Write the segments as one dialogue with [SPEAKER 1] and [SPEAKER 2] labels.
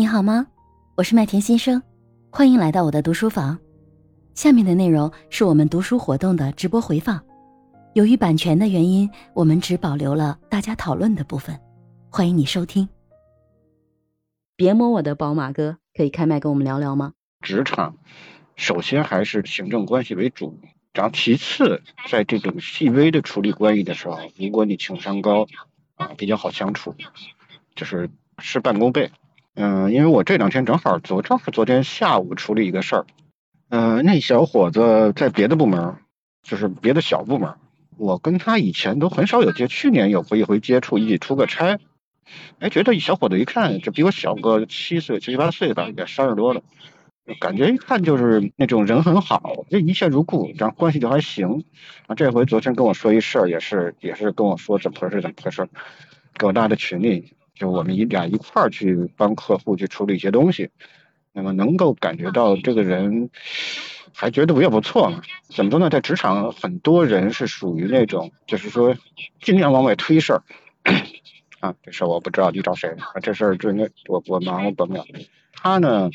[SPEAKER 1] 你好吗？我是麦田先生，欢迎来到我的读书房。下面的内容是我们读书活动的直播回放，由于版权的原因，我们只保留了大家讨论的部分。欢迎你收听。别摸我的宝马哥，可以开麦跟我们聊聊吗？
[SPEAKER 2] 职场首先还是行政关系为主，然后其次，在这种细微的处理关系的时候，如果你情商高啊，比较好相处，就是事半功倍。嗯，因为我这两天正好昨正好昨天下午处理一个事儿，嗯，那小伙子在别的部门，就是别的小部门，我跟他以前都很少有接，去年有过一回接触，一起出个差，哎，觉得小伙子一看就比我小个七岁七八岁吧，也三十多了，感觉一看就是那种人很好，这一见如故，然后关系就还行。啊，这回昨天跟我说一事儿，也是也是跟我说怎么回事怎么回事，给我拉到群里。就我们一俩一块儿去帮客户去处理一些东西，那么能够感觉到这个人还觉得我也不错嘛？怎么说呢？在职场很多人是属于那种，就是说尽量往外推事儿啊，这事儿我不知道，你找谁？啊，这事儿这那我我忙我帮不了。他呢？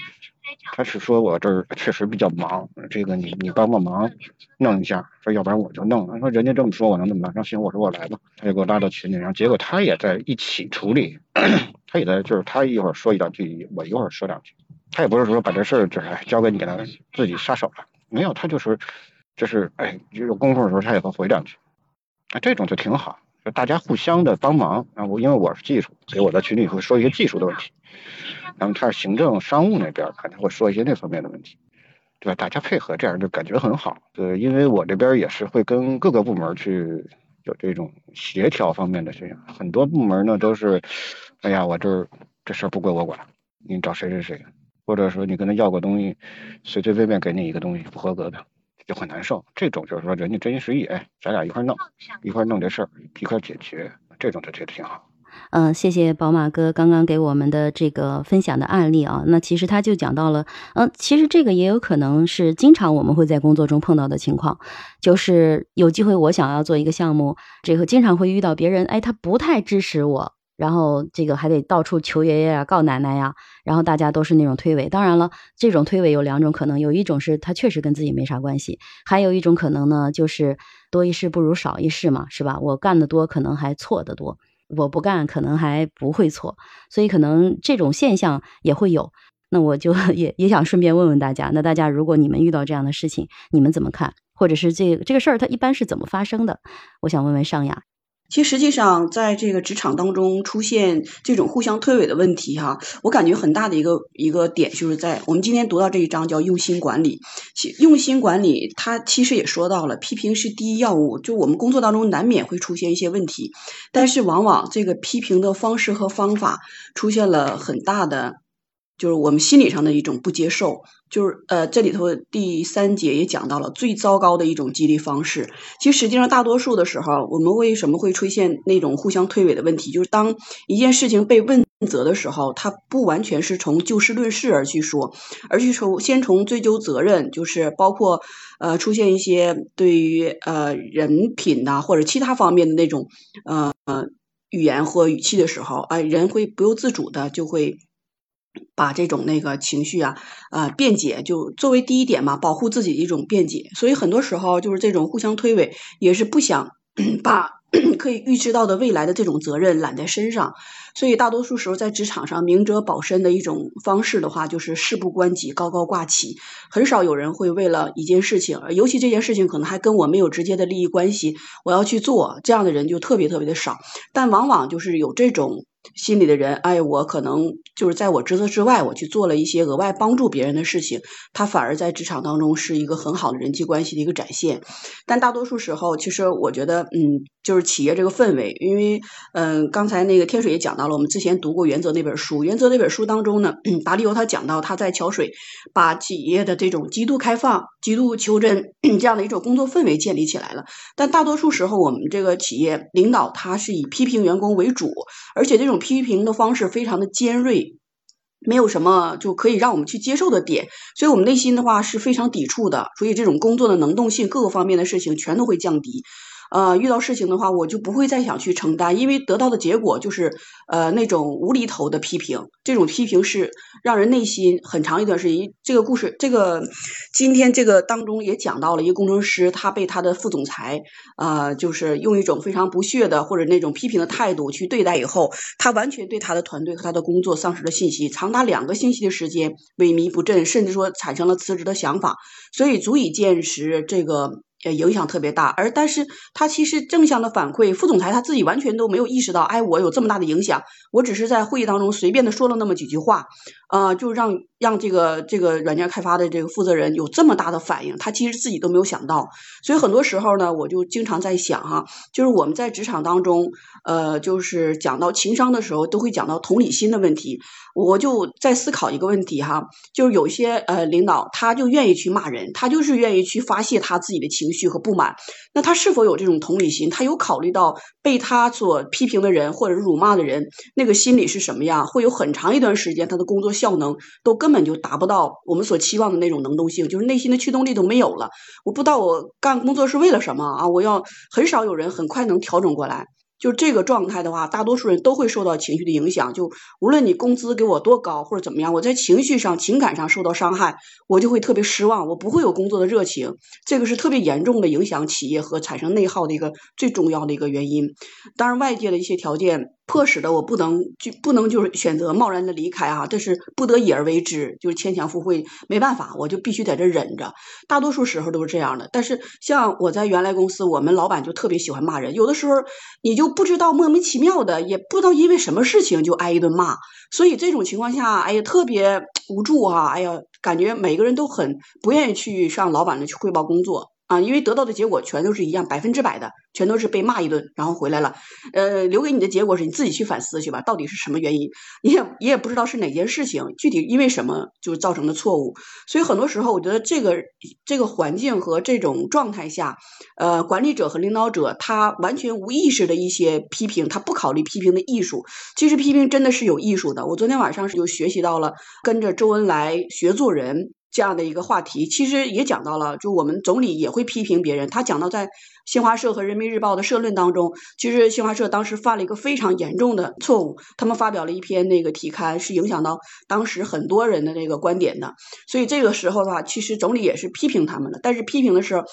[SPEAKER 2] 他是说我这儿确实比较忙，这个你你帮帮忙弄一下，说要不然我就弄。了说人家这么说，我能怎么办？那行，我说我来吧。他就给我拉到群里，然后结果他也在一起处理，他也在就是他一会儿说一两句，我一会儿说两句。他也不是说把这事儿就是交给你了，自己下手了，没有，他就是就是哎，有功夫的时候他也会回两句。啊，这种就挺好，就大家互相的帮忙啊。我因为我是技术，所以我在群里会说一些技术的问题。然后他是行政商务那边，可能会说一些那方面的问题，对吧？大家配合，这样就感觉很好。对，因为我这边也是会跟各个部门去有这种协调方面的事情。很多部门呢都是，哎呀，我这这事儿不归我管，你找谁谁谁，或者说你跟他要个东西，随随便便给你一个东西不合格的，就很难受。这种就是说人家真心实意，哎，咱俩一块弄，一块弄这事儿，一块解决，这种就觉得挺好。
[SPEAKER 1] 嗯，谢谢宝马哥刚刚给我们的这个分享的案例啊。那其实他就讲到了，嗯，其实这个也有可能是经常我们会在工作中碰到的情况，就是有机会我想要做一个项目，这个经常会遇到别人，哎，他不太支持我，然后这个还得到处求爷爷啊、告奶奶呀，然后大家都是那种推诿。当然了，这种推诿有两种可能，有一种是他确实跟自己没啥关系，还有一种可能呢，就是多一事不如少一事嘛，是吧？我干的多，可能还错的多。我不干，可能还不会错，所以可能这种现象也会有。那我就 也也想顺便问问大家，那大家如果你们遇到这样的事情，你们怎么看？或者是这这个事儿它一般是怎么发生的？我想问问尚雅。
[SPEAKER 3] 其实，实际上，在这个职场当中出现这种互相推诿的问题，哈，我感觉很大的一个一个点，就是在我们今天读到这一章叫用心管理。用心管理，它其实也说到了，批评是第一要务。就我们工作当中难免会出现一些问题，但是往往这个批评的方式和方法出现了很大的。就是我们心理上的一种不接受，就是呃，这里头第三节也讲到了最糟糕的一种激励方式。其实实际上大多数的时候，我们为什么会出现那种互相推诿的问题？就是当一件事情被问责的时候，他不完全是从就事论事而去说，而是从先从追究责任，就是包括呃出现一些对于呃人品呐或者其他方面的那种呃语言或语气的时候，哎，人会不由自主的就会。把这种那个情绪啊，呃，辩解就作为第一点嘛，保护自己的一种辩解。所以很多时候就是这种互相推诿，也是不想 把 可以预知到的未来的这种责任揽在身上。所以大多数时候在职场上，明哲保身的一种方式的话，就是事不关己，高高挂起。很少有人会为了一件事情，尤其这件事情可能还跟我没有直接的利益关系，我要去做，这样的人就特别特别的少。但往往就是有这种。心里的人，哎，我可能就是在我职责之外，我去做了一些额外帮助别人的事情，他反而在职场当中是一个很好的人际关系的一个展现。但大多数时候，其实我觉得，嗯，就是企业这个氛围，因为，嗯，刚才那个天水也讲到了，我们之前读过《原则》那本书，《原则》那本书当中呢，达利欧他讲到他在桥水把企业的这种极度开放、极度求真这样的一种工作氛围建立起来了。但大多数时候，我们这个企业领导他是以批评员工为主，而且这种。批评的方式非常的尖锐，没有什么就可以让我们去接受的点，所以我们内心的话是非常抵触的，所以这种工作的能动性各个方面的事情全都会降低。呃，遇到事情的话，我就不会再想去承担，因为得到的结果就是呃那种无厘头的批评，这种批评是让人内心很长一段时间。这个故事，这个今天这个当中也讲到了一个工程师，他被他的副总裁呃就是用一种非常不屑的或者那种批评的态度去对待以后，他完全对他的团队和他的工作丧失了信心，长达两个星期的时间萎靡不振，甚至说产生了辞职的想法，所以足以见识这个。呃，影响特别大，而但是他其实正向的反馈，副总裁他自己完全都没有意识到，哎，我有这么大的影响，我只是在会议当中随便的说了那么几句话，啊，就让让这个这个软件开发的这个负责人有这么大的反应，他其实自己都没有想到，所以很多时候呢，我就经常在想哈，就是我们在职场当中，呃，就是讲到情商的时候，都会讲到同理心的问题，我就在思考一个问题哈，就是有些呃领导他就愿意去骂人，他就是愿意去发泄他自己的情绪。和不满，那他是否有这种同理心？他有考虑到被他所批评的人或者辱骂的人那个心理是什么样？会有很长一段时间，他的工作效能都根本就达不到我们所期望的那种能动性，就是内心的驱动力都没有了。我不知道我干工作是为了什么啊？我要很少有人很快能调整过来。就这个状态的话，大多数人都会受到情绪的影响。就无论你工资给我多高或者怎么样，我在情绪上、情感上受到伤害，我就会特别失望，我不会有工作的热情。这个是特别严重的影响企业和产生内耗的一个最重要的一个原因。当然，外界的一些条件。迫使的我不能就不能就是选择贸然的离开啊，这是不得已而为之，就是牵强附会，没办法，我就必须在这忍着。大多数时候都是这样的。但是像我在原来公司，我们老板就特别喜欢骂人，有的时候你就不知道莫名其妙的，也不知道因为什么事情就挨一顿骂。所以这种情况下，哎呀，特别无助哈，哎呀，感觉每个人都很不愿意去上老板那去汇报工作。啊，因为得到的结果全都是一样，百分之百的，全都是被骂一顿，然后回来了。呃，留给你的结果是你自己去反思去吧，到底是什么原因？你也你也不知道是哪件事情，具体因为什么就造成的错误。所以很多时候，我觉得这个这个环境和这种状态下，呃，管理者和领导者他完全无意识的一些批评，他不考虑批评的艺术。其实批评真的是有艺术的。我昨天晚上是就学习到了，跟着周恩来学做人。这样的一个话题，其实也讲到了，就我们总理也会批评别人。他讲到在新华社和人民日报的社论当中，其实新华社当时犯了一个非常严重的错误，他们发表了一篇那个题刊，是影响到当时很多人的那个观点的。所以这个时候的话，其实总理也是批评他们的，但是批评的时候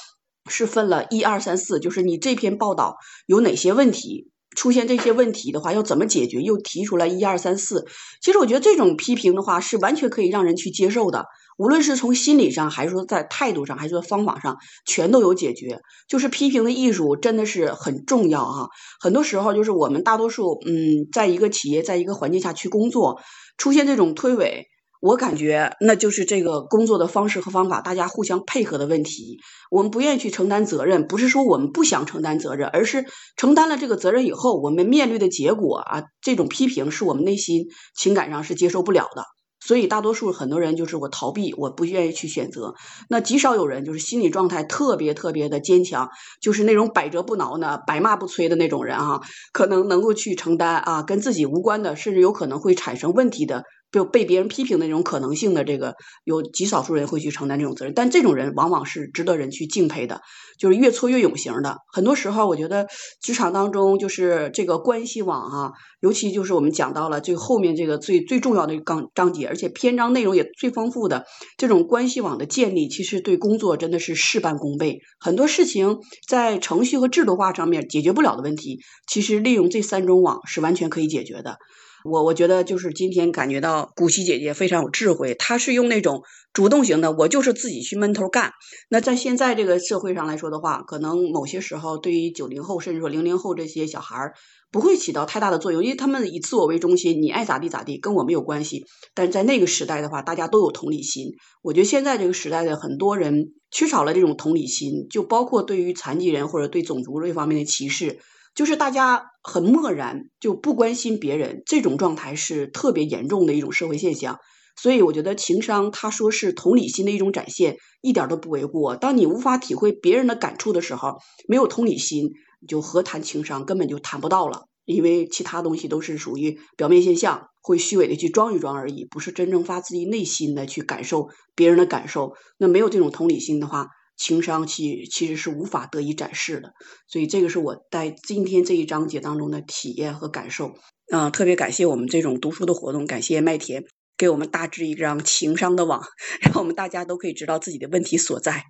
[SPEAKER 3] 是分了一二三四，就是你这篇报道有哪些问题。出现这些问题的话，要怎么解决？又提出来一二三四。其实我觉得这种批评的话是完全可以让人去接受的，无论是从心理上，还是说在态度上，还是说方法上，全都有解决。就是批评的艺术真的是很重要啊！很多时候就是我们大多数，嗯，在一个企业，在一个环境下去工作，出现这种推诿。我感觉那就是这个工作的方式和方法，大家互相配合的问题。我们不愿意去承担责任，不是说我们不想承担责任，而是承担了这个责任以后，我们面对的结果啊，这种批评是我们内心情感上是接受不了的。所以大多数很多人就是我逃避，我不愿意去选择。那极少有人就是心理状态特别特别的坚强，就是那种百折不挠呢、百骂不催的那种人啊，可能能够去承担啊跟自己无关的，甚至有可能会产生问题的。就被别人批评的那种可能性的这个，有极少数人会去承担这种责任，但这种人往往是值得人去敬佩的，就是越挫越勇型的。很多时候，我觉得职场当中就是这个关系网啊，尤其就是我们讲到了最后面这个最最重要的章章节，而且篇章内容也最丰富的这种关系网的建立，其实对工作真的是事半功倍。很多事情在程序和制度化上面解决不了的问题，其实利用这三种网是完全可以解决的。我我觉得就是今天感觉到古希姐姐非常有智慧，她是用那种主动型的，我就是自己去闷头干。那在现在这个社会上来说的话，可能某些时候对于九零后甚至说零零后这些小孩儿不会起到太大的作用，因为他们以自我为中心，你爱咋地咋地，跟我没有关系。但是在那个时代的话，大家都有同理心。我觉得现在这个时代的很多人缺少了这种同理心，就包括对于残疾人或者对种族这方面的歧视。就是大家很漠然，就不关心别人，这种状态是特别严重的一种社会现象。所以我觉得情商，他说是同理心的一种展现，一点都不为过。当你无法体会别人的感触的时候，没有同理心，就何谈情商，根本就谈不到了。因为其他东西都是属于表面现象，会虚伪的去装一装而已，不是真正发自于内心的去感受别人的感受。那没有这种同理心的话，情商其其实是无法得以展示的。所以这个是我在今天这一章节当中的体验和感受。嗯，特别感谢我们这种读书的活动，感谢麦田给我们大致一张情商的网，让我们大家都可以知道自己的问题所在。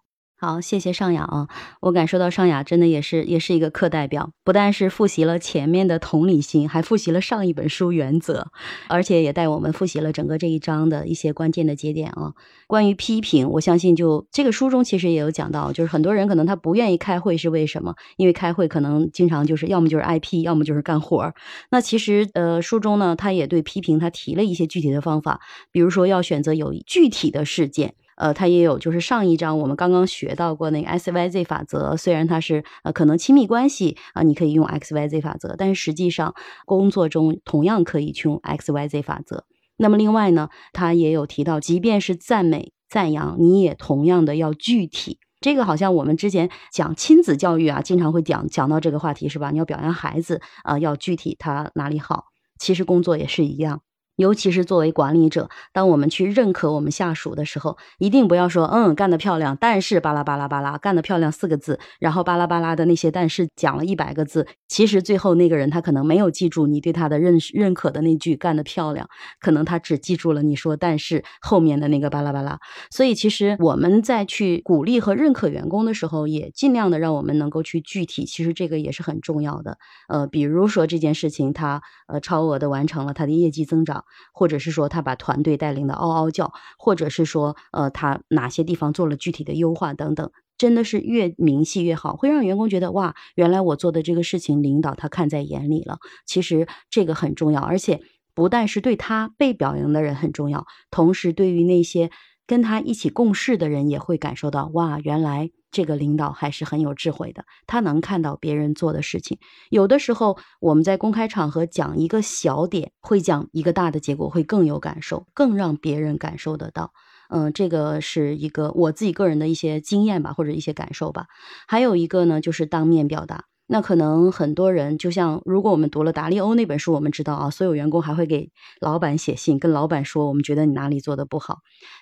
[SPEAKER 1] 好，谢谢尚雅啊！我感受到尚雅真的也是也是一个课代表，不但是复习了前面的同理心，还复习了上一本书原则，而且也带我们复习了整个这一章的一些关键的节点啊。关于批评，我相信就这个书中其实也有讲到，就是很多人可能他不愿意开会是为什么？因为开会可能经常就是要么就是挨批，要么就是干活儿。那其实呃书中呢，他也对批评他提了一些具体的方法，比如说要选择有具体的事件。呃，它也有，就是上一章我们刚刚学到过那个 X Y Z 法则，虽然它是呃可能亲密关系啊，你可以用 X Y Z 法则，但是实际上工作中同样可以去用 X Y Z 法则。那么另外呢，它也有提到，即便是赞美赞扬，你也同样的要具体。这个好像我们之前讲亲子教育啊，经常会讲讲到这个话题是吧？你要表扬孩子啊，要具体他哪里好。其实工作也是一样。尤其是作为管理者，当我们去认可我们下属的时候，一定不要说“嗯，干得漂亮”，但是巴拉巴拉巴拉干得漂亮四个字，然后巴拉巴拉的那些但是讲了一百个字，其实最后那个人他可能没有记住你对他的认认可的那句“干得漂亮”，可能他只记住了你说但是后面的那个巴拉巴拉。所以，其实我们在去鼓励和认可员工的时候，也尽量的让我们能够去具体，其实这个也是很重要的。呃，比如说这件事情，他呃超额的完成了他的业绩增长。或者是说他把团队带领的嗷嗷叫，或者是说呃他哪些地方做了具体的优化等等，真的是越明细越好，会让员工觉得哇，原来我做的这个事情领导他看在眼里了。其实这个很重要，而且不但是对他被表扬的人很重要，同时对于那些跟他一起共事的人也会感受到哇，原来。这个领导还是很有智慧的，他能看到别人做的事情。有的时候我们在公开场合讲一个小点，会讲一个大的结果，会更有感受，更让别人感受得到。嗯，这个是一个我自己个人的一些经验吧，或者一些感受吧。还有一个呢，就是当面表达。那可能很多人，就像如果我们读了达利欧那本书，我们知道啊，所有员工还会给老板写信，跟老板说我们觉得你哪里做的不好。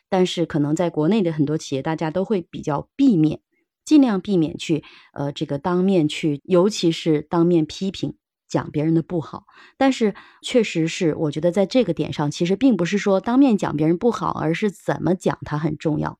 [SPEAKER 1] 但是可能在国内的很多企业，大家都会比较避免。尽量避免去，呃，这个当面去，尤其是当面批评讲别人的不好。但是，确实是我觉得在这个点上，其实并不是说当面讲别人不好，而是怎么讲它很重要。